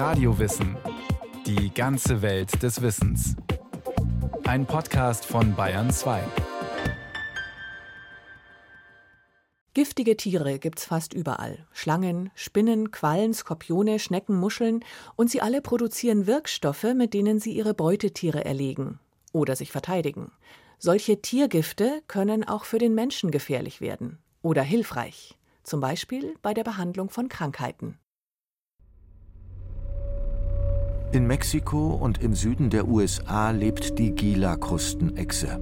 Radiowissen. Die ganze Welt des Wissens. Ein Podcast von Bayern 2. Giftige Tiere gibt's fast überall. Schlangen, Spinnen, Quallen, Skorpione, Schnecken, Muscheln und sie alle produzieren Wirkstoffe, mit denen sie ihre Beutetiere erlegen oder sich verteidigen. Solche Tiergifte können auch für den Menschen gefährlich werden oder hilfreich, zum Beispiel bei der Behandlung von Krankheiten. In Mexiko und im Süden der USA lebt die Gila-Krustenechse.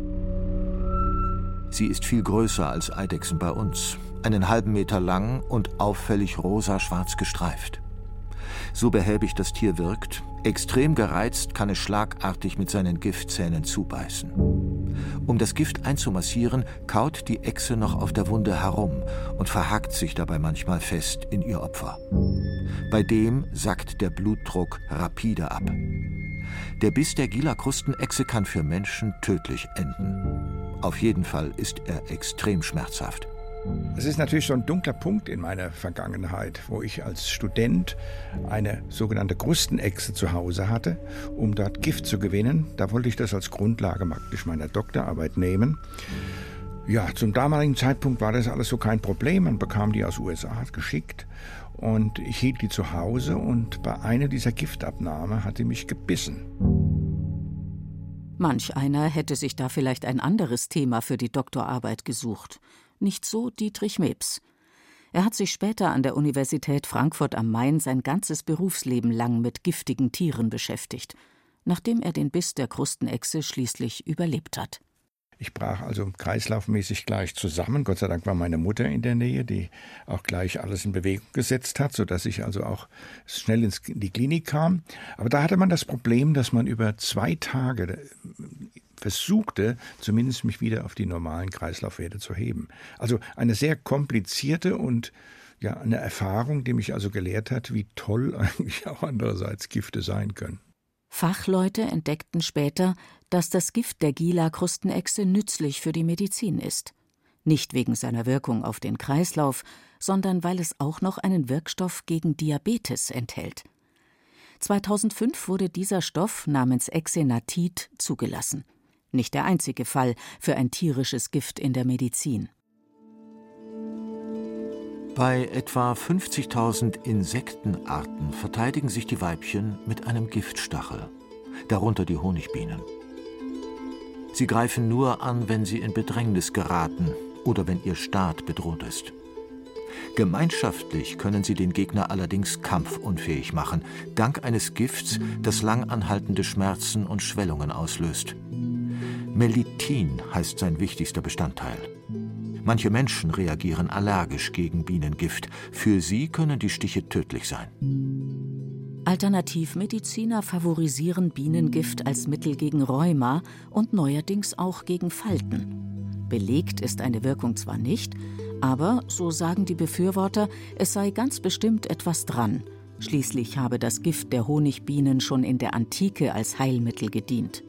Sie ist viel größer als Eidechsen bei uns, einen halben Meter lang und auffällig rosa-schwarz gestreift. So behäbig das Tier wirkt, extrem gereizt kann es schlagartig mit seinen Giftzähnen zubeißen. Um das Gift einzumassieren, kaut die Echse noch auf der Wunde herum und verhakt sich dabei manchmal fest in ihr Opfer. Bei dem sackt der Blutdruck rapide ab. Der Biss der Gila-Krustenechse kann für Menschen tödlich enden. Auf jeden Fall ist er extrem schmerzhaft. Es ist natürlich so ein dunkler Punkt in meiner Vergangenheit, wo ich als Student eine sogenannte Krustenechse zu Hause hatte, um dort Gift zu gewinnen. Da wollte ich das als Grundlage praktisch meiner Doktorarbeit nehmen. Ja, zum damaligen Zeitpunkt war das alles so kein Problem. Man bekam die aus USA geschickt und ich hielt die zu Hause und bei einer dieser Giftabnahme hat die mich gebissen. Manch einer hätte sich da vielleicht ein anderes Thema für die Doktorarbeit gesucht. Nicht so Dietrich Mebs. Er hat sich später an der Universität Frankfurt am Main sein ganzes Berufsleben lang mit giftigen Tieren beschäftigt, nachdem er den Biss der Krustenechse schließlich überlebt hat. Ich brach also kreislaufmäßig gleich zusammen. Gott sei Dank war meine Mutter in der Nähe, die auch gleich alles in Bewegung gesetzt hat, sodass ich also auch schnell in die Klinik kam. Aber da hatte man das Problem, dass man über zwei Tage versuchte, zumindest mich wieder auf die normalen Kreislaufwerte zu heben. Also eine sehr komplizierte und ja, eine Erfahrung, die mich also gelehrt hat, wie toll eigentlich auch andererseits Gifte sein können. Fachleute entdeckten später, dass das Gift der Gila-Krustenechse nützlich für die Medizin ist. Nicht wegen seiner Wirkung auf den Kreislauf, sondern weil es auch noch einen Wirkstoff gegen Diabetes enthält. 2005 wurde dieser Stoff namens Exenatid zugelassen. Nicht der einzige Fall für ein tierisches Gift in der Medizin. Bei etwa 50.000 Insektenarten verteidigen sich die Weibchen mit einem Giftstachel, darunter die Honigbienen. Sie greifen nur an, wenn sie in Bedrängnis geraten oder wenn ihr Staat bedroht ist. Gemeinschaftlich können sie den Gegner allerdings kampfunfähig machen, dank eines Gifts, das lang anhaltende Schmerzen und Schwellungen auslöst. Melithin heißt sein wichtigster Bestandteil. Manche Menschen reagieren allergisch gegen Bienengift. Für sie können die Stiche tödlich sein. Alternativmediziner favorisieren Bienengift als Mittel gegen Rheuma und neuerdings auch gegen Falten. Belegt ist eine Wirkung zwar nicht, aber, so sagen die Befürworter, es sei ganz bestimmt etwas dran. Schließlich habe das Gift der Honigbienen schon in der Antike als Heilmittel gedient.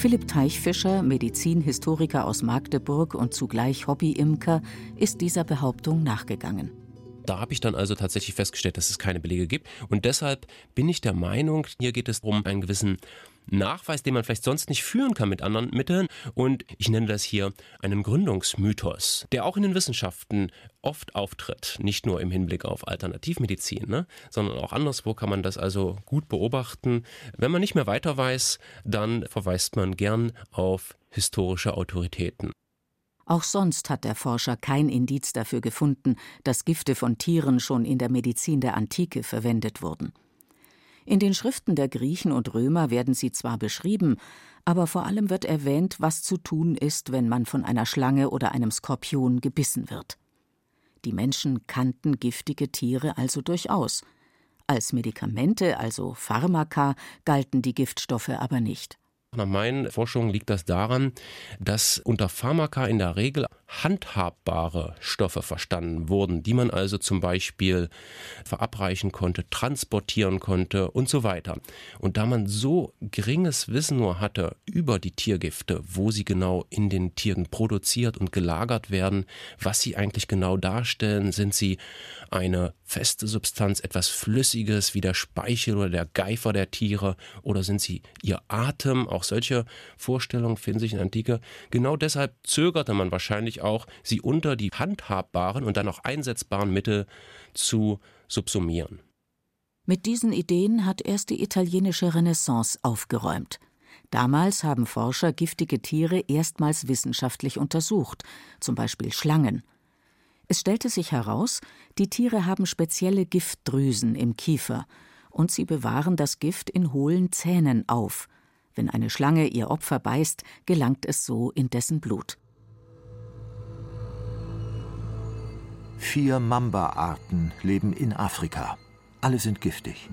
Philipp Teichfischer, Medizinhistoriker aus Magdeburg und zugleich Hobbyimker, ist dieser Behauptung nachgegangen. Da habe ich dann also tatsächlich festgestellt, dass es keine Belege gibt. Und deshalb bin ich der Meinung, hier geht es um einen gewissen Nachweis, den man vielleicht sonst nicht führen kann mit anderen Mitteln. Und ich nenne das hier einen Gründungsmythos, der auch in den Wissenschaften oft auftritt. Nicht nur im Hinblick auf Alternativmedizin, ne? sondern auch anderswo kann man das also gut beobachten. Wenn man nicht mehr weiter weiß, dann verweist man gern auf historische Autoritäten. Auch sonst hat der Forscher kein Indiz dafür gefunden, dass Gifte von Tieren schon in der Medizin der Antike verwendet wurden. In den Schriften der Griechen und Römer werden sie zwar beschrieben, aber vor allem wird erwähnt, was zu tun ist, wenn man von einer Schlange oder einem Skorpion gebissen wird. Die Menschen kannten giftige Tiere also durchaus. Als Medikamente, also Pharmaka, galten die Giftstoffe aber nicht. Nach meinen Forschungen liegt das daran, dass unter Pharmaka in der Regel handhabbare Stoffe verstanden wurden, die man also zum Beispiel verabreichen konnte, transportieren konnte und so weiter. Und da man so geringes Wissen nur hatte über die Tiergifte, wo sie genau in den Tieren produziert und gelagert werden, was sie eigentlich genau darstellen, sind sie eine feste Substanz, etwas Flüssiges wie der Speichel oder der Geifer der Tiere oder sind sie ihr Atem, auch solche Vorstellungen finden sich in Antike. Genau deshalb zögerte man wahrscheinlich auch, sie unter die handhabbaren und dann auch einsetzbaren Mittel zu subsumieren. Mit diesen Ideen hat erst die italienische Renaissance aufgeräumt. Damals haben Forscher giftige Tiere erstmals wissenschaftlich untersucht, zum Beispiel Schlangen. Es stellte sich heraus, die Tiere haben spezielle Giftdrüsen im Kiefer und sie bewahren das Gift in hohlen Zähnen auf. Wenn eine Schlange ihr Opfer beißt, gelangt es so in dessen Blut. Vier Mamba-Arten leben in Afrika. Alle sind giftig.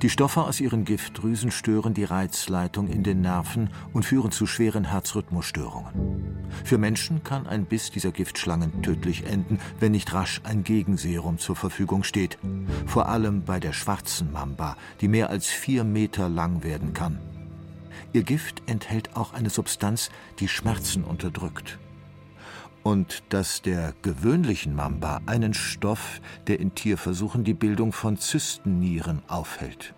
Die Stoffe aus ihren Giftdrüsen stören die Reizleitung in den Nerven und führen zu schweren Herzrhythmusstörungen. Für Menschen kann ein Biss dieser Giftschlangen tödlich enden, wenn nicht rasch ein Gegenserum zur Verfügung steht. Vor allem bei der schwarzen Mamba, die mehr als vier Meter lang werden kann. Ihr Gift enthält auch eine Substanz, die Schmerzen unterdrückt und das der gewöhnlichen Mamba einen Stoff, der in Tierversuchen die Bildung von Zystennieren aufhält.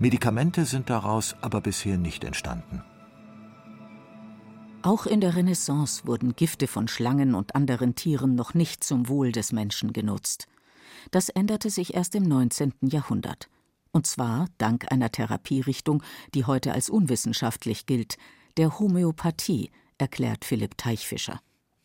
Medikamente sind daraus aber bisher nicht entstanden. Auch in der Renaissance wurden Gifte von Schlangen und anderen Tieren noch nicht zum Wohl des Menschen genutzt. Das änderte sich erst im 19. Jahrhundert. Und zwar dank einer Therapierichtung, die heute als unwissenschaftlich gilt, der Homöopathie, erklärt Philipp Teichfischer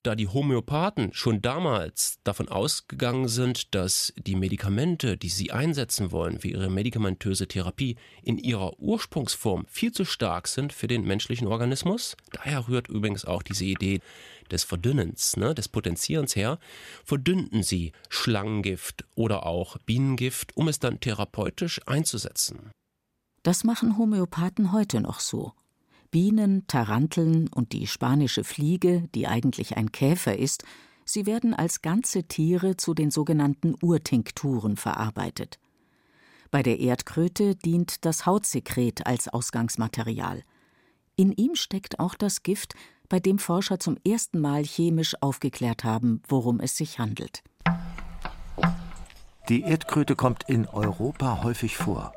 da die Homöopathen schon damals davon ausgegangen sind, dass die Medikamente, die sie einsetzen wollen für ihre medikamentöse Therapie, in ihrer Ursprungsform viel zu stark sind für den menschlichen Organismus, daher rührt übrigens auch diese Idee des Verdünnens, ne, des Potenzierens her, verdünnten sie Schlangengift oder auch Bienengift, um es dann therapeutisch einzusetzen. Das machen Homöopathen heute noch so. Bienen, Taranteln und die spanische Fliege, die eigentlich ein Käfer ist, sie werden als ganze Tiere zu den sogenannten Urtinkturen verarbeitet. Bei der Erdkröte dient das Hautsekret als Ausgangsmaterial. In ihm steckt auch das Gift, bei dem Forscher zum ersten Mal chemisch aufgeklärt haben, worum es sich handelt. Die Erdkröte kommt in Europa häufig vor.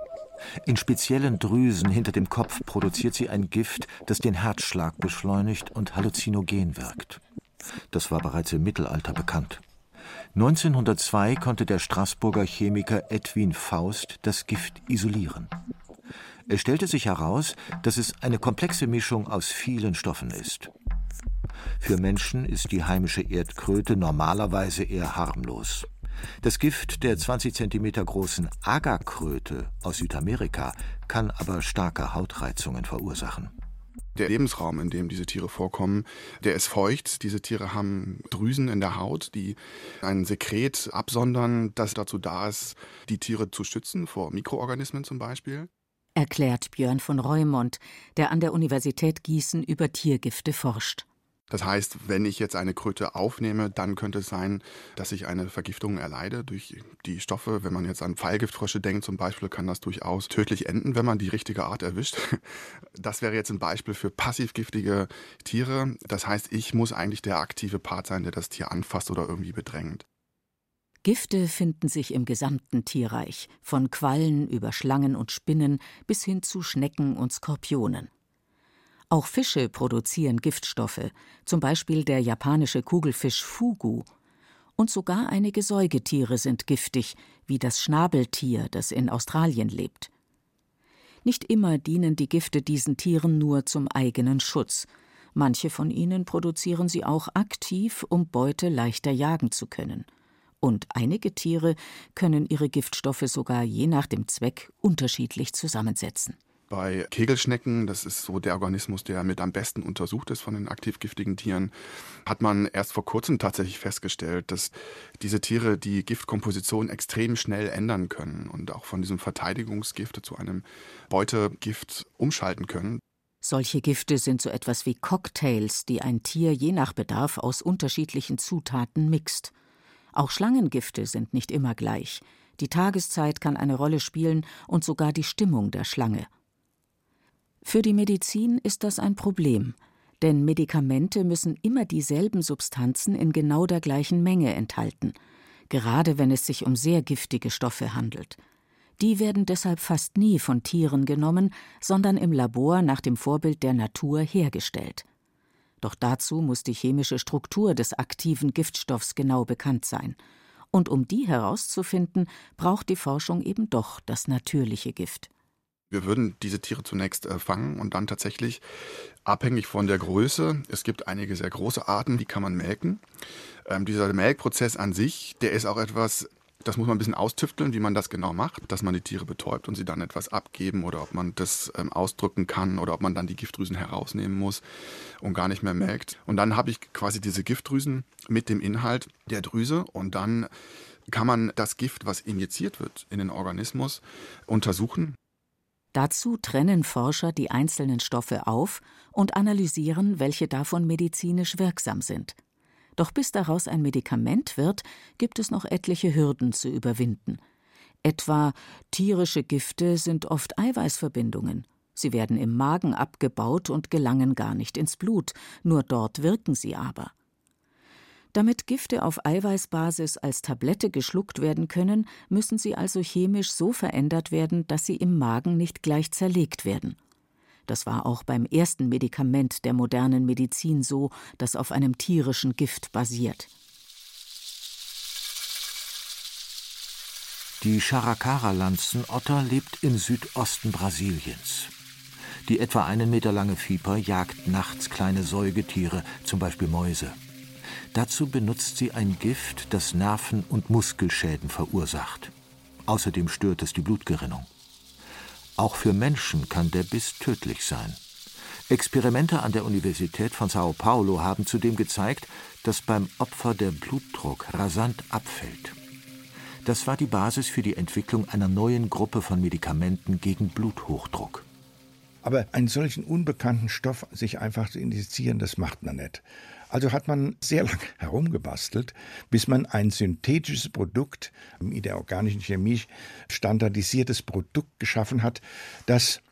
In speziellen Drüsen hinter dem Kopf produziert sie ein Gift, das den Herzschlag beschleunigt und halluzinogen wirkt. Das war bereits im Mittelalter bekannt. 1902 konnte der Straßburger Chemiker Edwin Faust das Gift isolieren. Es stellte sich heraus, dass es eine komplexe Mischung aus vielen Stoffen ist. Für Menschen ist die heimische Erdkröte normalerweise eher harmlos. Das Gift der 20 cm großen Agerkröte aus Südamerika kann aber starke Hautreizungen verursachen. Der Lebensraum, in dem diese Tiere vorkommen, der ist feucht. Diese Tiere haben Drüsen in der Haut, die ein Sekret absondern, das dazu da ist, die Tiere zu schützen vor Mikroorganismen zum Beispiel. Erklärt Björn von Reumont, der an der Universität Gießen über Tiergifte forscht. Das heißt, wenn ich jetzt eine Kröte aufnehme, dann könnte es sein, dass ich eine Vergiftung erleide durch die Stoffe. Wenn man jetzt an Pfeilgiftfrösche denkt zum Beispiel, kann das durchaus tödlich enden, wenn man die richtige Art erwischt. Das wäre jetzt ein Beispiel für passivgiftige Tiere. Das heißt, ich muss eigentlich der aktive Part sein, der das Tier anfasst oder irgendwie bedrängt. Gifte finden sich im gesamten Tierreich, von Quallen über Schlangen und Spinnen bis hin zu Schnecken und Skorpionen. Auch Fische produzieren Giftstoffe, zum Beispiel der japanische Kugelfisch Fugu. Und sogar einige Säugetiere sind giftig, wie das Schnabeltier, das in Australien lebt. Nicht immer dienen die Gifte diesen Tieren nur zum eigenen Schutz. Manche von ihnen produzieren sie auch aktiv, um Beute leichter jagen zu können. Und einige Tiere können ihre Giftstoffe sogar je nach dem Zweck unterschiedlich zusammensetzen. Bei Kegelschnecken, das ist so der Organismus, der mit am besten untersucht ist von den aktiv giftigen Tieren, hat man erst vor kurzem tatsächlich festgestellt, dass diese Tiere die Giftkomposition extrem schnell ändern können und auch von diesem Verteidigungsgift zu einem Beutegift umschalten können. Solche Gifte sind so etwas wie Cocktails, die ein Tier je nach Bedarf aus unterschiedlichen Zutaten mixt. Auch Schlangengifte sind nicht immer gleich. Die Tageszeit kann eine Rolle spielen und sogar die Stimmung der Schlange. Für die Medizin ist das ein Problem, denn Medikamente müssen immer dieselben Substanzen in genau der gleichen Menge enthalten, gerade wenn es sich um sehr giftige Stoffe handelt. Die werden deshalb fast nie von Tieren genommen, sondern im Labor nach dem Vorbild der Natur hergestellt. Doch dazu muss die chemische Struktur des aktiven Giftstoffs genau bekannt sein. Und um die herauszufinden, braucht die Forschung eben doch das natürliche Gift. Wir würden diese Tiere zunächst äh, fangen und dann tatsächlich abhängig von der Größe, es gibt einige sehr große Arten, die kann man melken. Ähm, dieser Melkprozess an sich, der ist auch etwas das muss man ein bisschen austüfteln, wie man das genau macht, dass man die Tiere betäubt und sie dann etwas abgeben oder ob man das ähm, ausdrücken kann oder ob man dann die Giftdrüsen herausnehmen muss und gar nicht mehr melkt. Und dann habe ich quasi diese Giftdrüsen mit dem Inhalt der Drüse und dann kann man das Gift, was injiziert wird in den Organismus, untersuchen. Dazu trennen Forscher die einzelnen Stoffe auf und analysieren, welche davon medizinisch wirksam sind. Doch bis daraus ein Medikament wird, gibt es noch etliche Hürden zu überwinden. Etwa tierische Gifte sind oft Eiweißverbindungen. Sie werden im Magen abgebaut und gelangen gar nicht ins Blut, nur dort wirken sie aber. Damit Gifte auf Eiweißbasis als Tablette geschluckt werden können, müssen sie also chemisch so verändert werden, dass sie im Magen nicht gleich zerlegt werden. Das war auch beim ersten Medikament der modernen Medizin so, das auf einem tierischen Gift basiert. Die Characara-Lanzenotter lebt im Südosten Brasiliens. Die etwa einen Meter lange Viper jagt nachts kleine Säugetiere, zum Beispiel Mäuse. Dazu benutzt sie ein Gift, das Nerven- und Muskelschäden verursacht. Außerdem stört es die Blutgerinnung. Auch für Menschen kann der Biss tödlich sein. Experimente an der Universität von Sao Paulo haben zudem gezeigt, dass beim Opfer der Blutdruck rasant abfällt. Das war die Basis für die Entwicklung einer neuen Gruppe von Medikamenten gegen Bluthochdruck. Aber einen solchen unbekannten Stoff sich einfach zu injizieren, das macht man nicht. Also hat man sehr lange herumgebastelt, bis man ein synthetisches Produkt, in der organischen Chemie standardisiertes Produkt geschaffen hat, das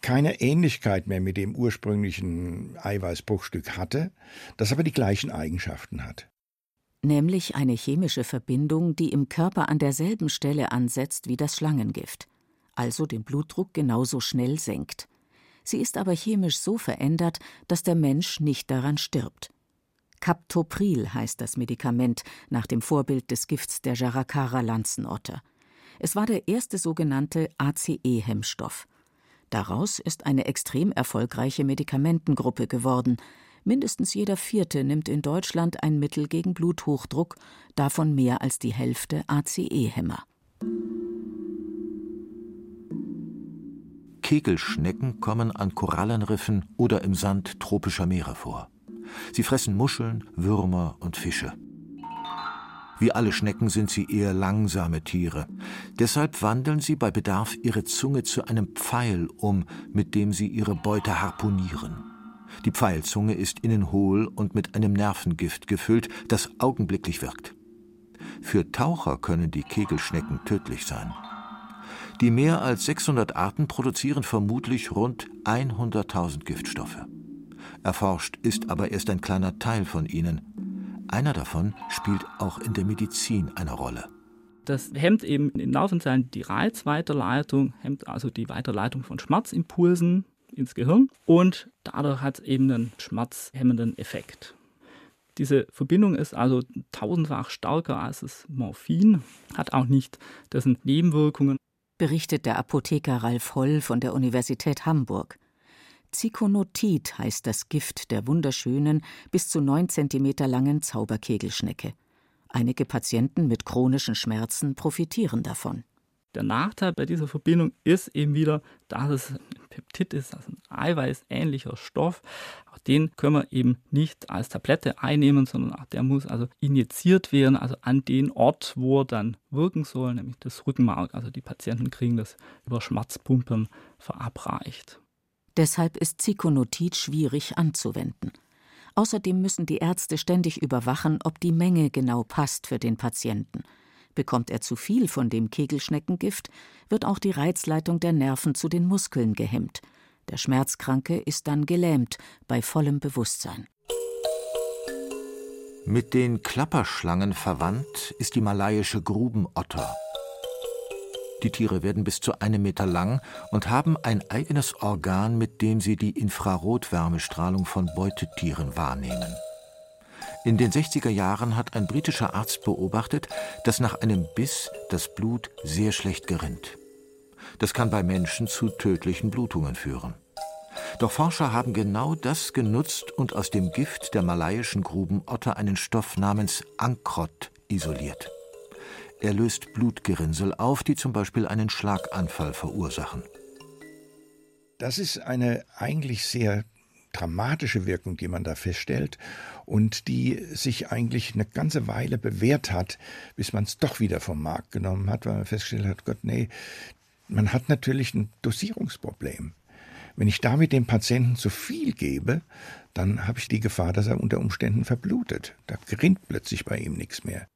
keine Ähnlichkeit mehr mit dem ursprünglichen Eiweißbruchstück hatte, das aber die gleichen Eigenschaften hat. Nämlich eine chemische Verbindung, die im Körper an derselben Stelle ansetzt wie das Schlangengift, also den Blutdruck genauso schnell senkt. Sie ist aber chemisch so verändert, dass der Mensch nicht daran stirbt. Captopril heißt das Medikament nach dem Vorbild des Gifts der Jaracara-Lanzenotter. Es war der erste sogenannte ACE-Hemmstoff. Daraus ist eine extrem erfolgreiche Medikamentengruppe geworden. Mindestens jeder Vierte nimmt in Deutschland ein Mittel gegen Bluthochdruck, davon mehr als die Hälfte ACE-Hämmer. Kegelschnecken kommen an Korallenriffen oder im Sand tropischer Meere vor. Sie fressen Muscheln, Würmer und Fische. Wie alle Schnecken sind sie eher langsame Tiere. Deshalb wandeln sie bei Bedarf ihre Zunge zu einem Pfeil um, mit dem sie ihre Beute harpunieren. Die Pfeilzunge ist innen hohl und mit einem Nervengift gefüllt, das augenblicklich wirkt. Für Taucher können die Kegelschnecken tödlich sein. Die mehr als 600 Arten produzieren vermutlich rund 100.000 Giftstoffe. Erforscht ist aber erst ein kleiner Teil von ihnen. Einer davon spielt auch in der Medizin eine Rolle. Das hemmt eben in Nervenzellen die Reizweiterleitung, hemmt also die Weiterleitung von Schmerzimpulsen ins Gehirn und dadurch hat es eben einen schmerzhemmenden Effekt. Diese Verbindung ist also tausendfach stärker als das Morphin, hat auch nicht dessen Nebenwirkungen berichtet der Apotheker Ralf Holl von der Universität Hamburg. Zykonotid heißt das Gift der wunderschönen, bis zu neun Zentimeter langen Zauberkegelschnecke. Einige Patienten mit chronischen Schmerzen profitieren davon. Der Nachteil bei dieser Verbindung ist eben wieder, dass es ein Peptid ist, also ein eiweißähnlicher Stoff. Auch den können wir eben nicht als Tablette einnehmen, sondern auch der muss also injiziert werden, also an den Ort, wo er dann wirken soll, nämlich das Rückenmark. Also die Patienten kriegen das über Schmerzpumpen verabreicht. Deshalb ist Zikonotid schwierig anzuwenden. Außerdem müssen die Ärzte ständig überwachen, ob die Menge genau passt für den Patienten. Bekommt er zu viel von dem Kegelschneckengift, wird auch die Reizleitung der Nerven zu den Muskeln gehemmt. Der Schmerzkranke ist dann gelähmt bei vollem Bewusstsein. Mit den Klapperschlangen verwandt ist die malaiische Grubenotter. Die Tiere werden bis zu einem Meter lang und haben ein eigenes Organ, mit dem sie die Infrarotwärmestrahlung von Beutetieren wahrnehmen. In den 60er Jahren hat ein britischer Arzt beobachtet, dass nach einem Biss das Blut sehr schlecht gerinnt. Das kann bei Menschen zu tödlichen Blutungen führen. Doch Forscher haben genau das genutzt und aus dem Gift der malaiischen Grubenotter einen Stoff namens Ankrot isoliert. Er löst Blutgerinnsel auf, die zum Beispiel einen Schlaganfall verursachen. Das ist eine eigentlich sehr dramatische Wirkung, die man da feststellt und die sich eigentlich eine ganze Weile bewährt hat, bis man es doch wieder vom Markt genommen hat, weil man festgestellt hat, Gott, nee, man hat natürlich ein Dosierungsproblem. Wenn ich damit dem Patienten zu viel gebe, dann habe ich die Gefahr, dass er unter Umständen verblutet. Da gerinnt plötzlich bei ihm nichts mehr.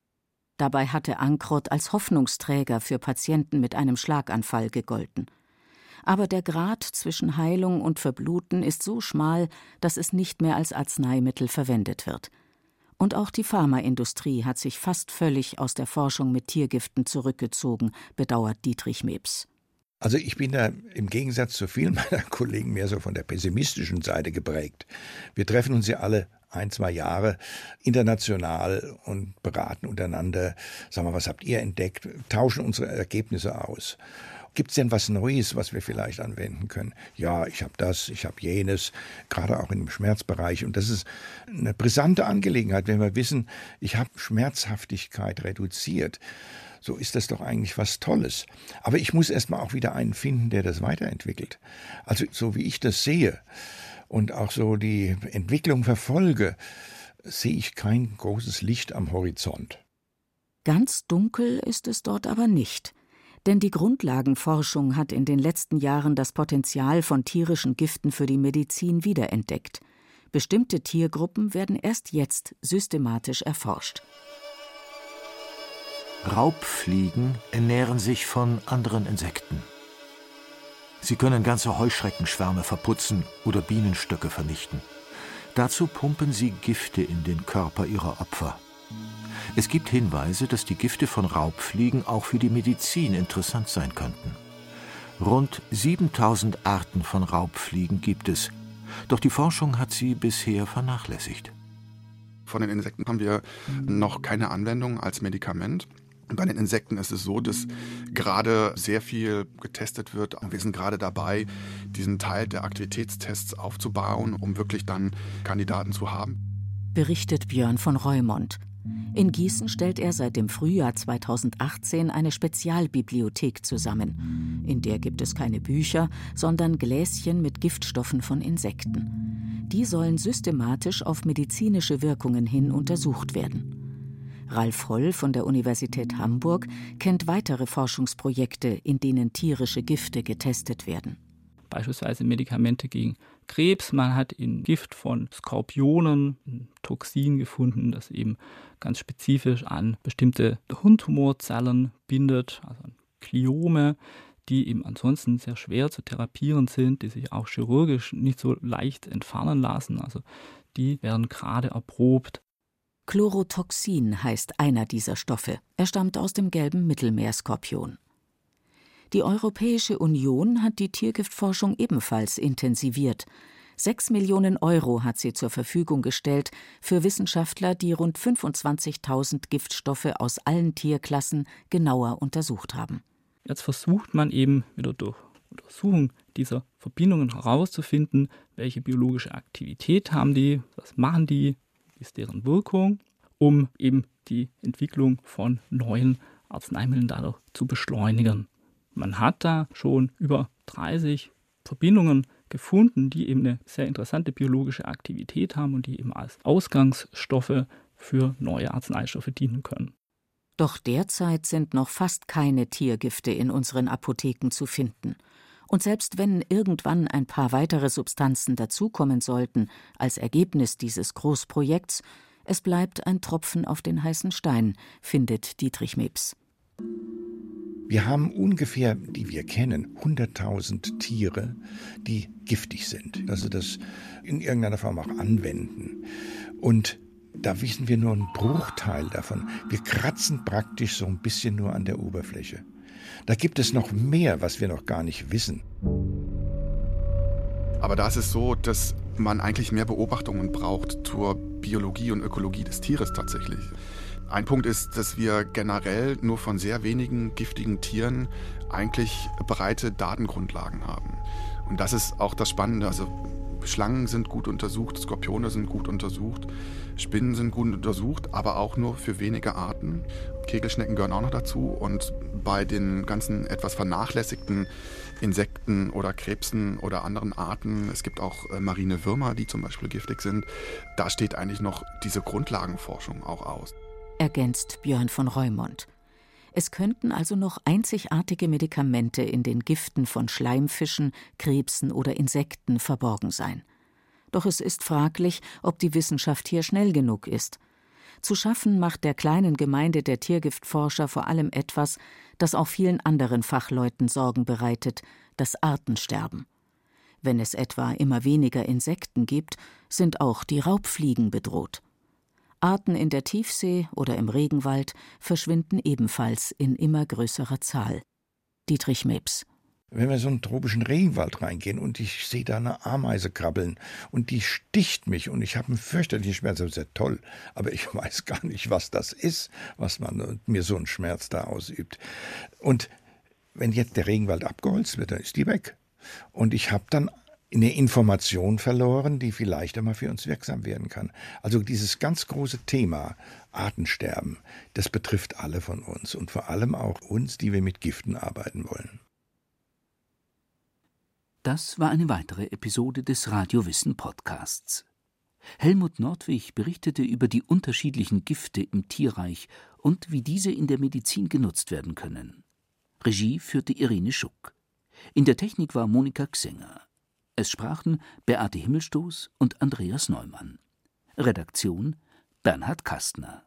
Dabei hatte Ankrot als Hoffnungsträger für Patienten mit einem Schlaganfall gegolten. Aber der Grad zwischen Heilung und Verbluten ist so schmal, dass es nicht mehr als Arzneimittel verwendet wird. Und auch die Pharmaindustrie hat sich fast völlig aus der Forschung mit Tiergiften zurückgezogen, bedauert Dietrich Mebs. Also ich bin da im Gegensatz zu vielen meiner Kollegen mehr so von der pessimistischen Seite geprägt. Wir treffen uns ja alle ein, zwei Jahre international und beraten untereinander. Sagen wir, was habt ihr entdeckt? Tauschen unsere Ergebnisse aus. Gibt es denn was Neues, was wir vielleicht anwenden können? Ja, ich habe das, ich habe jenes, gerade auch im Schmerzbereich. Und das ist eine brisante Angelegenheit, wenn wir wissen, ich habe Schmerzhaftigkeit reduziert. So ist das doch eigentlich was Tolles. Aber ich muss erstmal auch wieder einen finden, der das weiterentwickelt. Also so wie ich das sehe, und auch so die Entwicklung verfolge, sehe ich kein großes Licht am Horizont. Ganz dunkel ist es dort aber nicht. Denn die Grundlagenforschung hat in den letzten Jahren das Potenzial von tierischen Giften für die Medizin wiederentdeckt. Bestimmte Tiergruppen werden erst jetzt systematisch erforscht. Raubfliegen ernähren sich von anderen Insekten. Sie können ganze Heuschreckenschwärme verputzen oder Bienenstöcke vernichten. Dazu pumpen sie Gifte in den Körper ihrer Opfer. Es gibt Hinweise, dass die Gifte von Raubfliegen auch für die Medizin interessant sein könnten. Rund 7000 Arten von Raubfliegen gibt es, doch die Forschung hat sie bisher vernachlässigt. Von den Insekten haben wir noch keine Anwendung als Medikament. Bei den Insekten ist es so, dass gerade sehr viel getestet wird. Wir sind gerade dabei, diesen Teil der Aktivitätstests aufzubauen, um wirklich dann Kandidaten zu haben. Berichtet Björn von Reumont. In Gießen stellt er seit dem Frühjahr 2018 eine Spezialbibliothek zusammen. In der gibt es keine Bücher, sondern Gläschen mit Giftstoffen von Insekten. Die sollen systematisch auf medizinische Wirkungen hin untersucht werden. Ralf Holl von der Universität Hamburg kennt weitere Forschungsprojekte, in denen tierische Gifte getestet werden. Beispielsweise Medikamente gegen Krebs. Man hat in Gift von Skorpionen ein Toxin gefunden, das eben ganz spezifisch an bestimmte Hirntumorzellen bindet, also an Kliome, die eben ansonsten sehr schwer zu therapieren sind, die sich auch chirurgisch nicht so leicht entfernen lassen. Also die werden gerade erprobt. Chlorotoxin heißt einer dieser Stoffe. Er stammt aus dem gelben Mittelmeerskorpion. Die Europäische Union hat die Tiergiftforschung ebenfalls intensiviert. Sechs Millionen Euro hat sie zur Verfügung gestellt für Wissenschaftler, die rund 25.000 Giftstoffe aus allen Tierklassen genauer untersucht haben. Jetzt versucht man eben wieder durch Untersuchung dieser Verbindungen herauszufinden, welche biologische Aktivität haben die, was machen die, ist deren Wirkung, um eben die Entwicklung von neuen Arzneimitteln dadurch zu beschleunigen. Man hat da schon über 30 Verbindungen gefunden, die eben eine sehr interessante biologische Aktivität haben und die eben als Ausgangsstoffe für neue Arzneistoffe dienen können. Doch derzeit sind noch fast keine Tiergifte in unseren Apotheken zu finden. Und selbst wenn irgendwann ein paar weitere Substanzen dazukommen sollten als Ergebnis dieses Großprojekts, es bleibt ein Tropfen auf den heißen Stein, findet Dietrich Mebs. Wir haben ungefähr, die wir kennen, 100.000 Tiere, die giftig sind, also das in irgendeiner Form auch anwenden. Und da wissen wir nur einen Bruchteil davon. Wir kratzen praktisch so ein bisschen nur an der Oberfläche. Da gibt es noch mehr, was wir noch gar nicht wissen. Aber da ist es so, dass man eigentlich mehr Beobachtungen braucht zur Biologie und Ökologie des Tieres tatsächlich. Ein Punkt ist, dass wir generell nur von sehr wenigen giftigen Tieren eigentlich breite Datengrundlagen haben. Und das ist auch das Spannende. Also Schlangen sind gut untersucht, Skorpione sind gut untersucht, Spinnen sind gut untersucht, aber auch nur für wenige Arten. Kegelschnecken gehören auch noch dazu. Und bei den ganzen etwas vernachlässigten Insekten oder Krebsen oder anderen Arten, es gibt auch äh, marine Würmer, die zum Beispiel giftig sind, da steht eigentlich noch diese Grundlagenforschung auch aus. Ergänzt Björn von Reumont. Es könnten also noch einzigartige Medikamente in den Giften von Schleimfischen, Krebsen oder Insekten verborgen sein. Doch es ist fraglich, ob die Wissenschaft hier schnell genug ist. Zu schaffen macht der kleinen Gemeinde der Tiergiftforscher vor allem etwas, das auch vielen anderen Fachleuten Sorgen bereitet, das Artensterben. Wenn es etwa immer weniger Insekten gibt, sind auch die Raubfliegen bedroht. Arten in der Tiefsee oder im Regenwald verschwinden ebenfalls in immer größerer Zahl. Dietrich Mebs wenn wir so einen tropischen Regenwald reingehen und ich sehe da eine Ameise krabbeln und die sticht mich und ich habe einen fürchterlichen Schmerz, das ist ja toll, aber ich weiß gar nicht, was das ist, was man mir so einen Schmerz da ausübt. Und wenn jetzt der Regenwald abgeholzt wird, dann ist die weg. Und ich habe dann eine Information verloren, die vielleicht einmal für uns wirksam werden kann. Also dieses ganz große Thema Artensterben, das betrifft alle von uns und vor allem auch uns, die wir mit Giften arbeiten wollen. Das war eine weitere Episode des Radiowissen Podcasts. Helmut Nordwig berichtete über die unterschiedlichen Gifte im Tierreich und wie diese in der Medizin genutzt werden können. Regie führte Irene Schuck. In der Technik war Monika Xenger. Es sprachen Beate Himmelstoß und Andreas Neumann. Redaktion Bernhard Kastner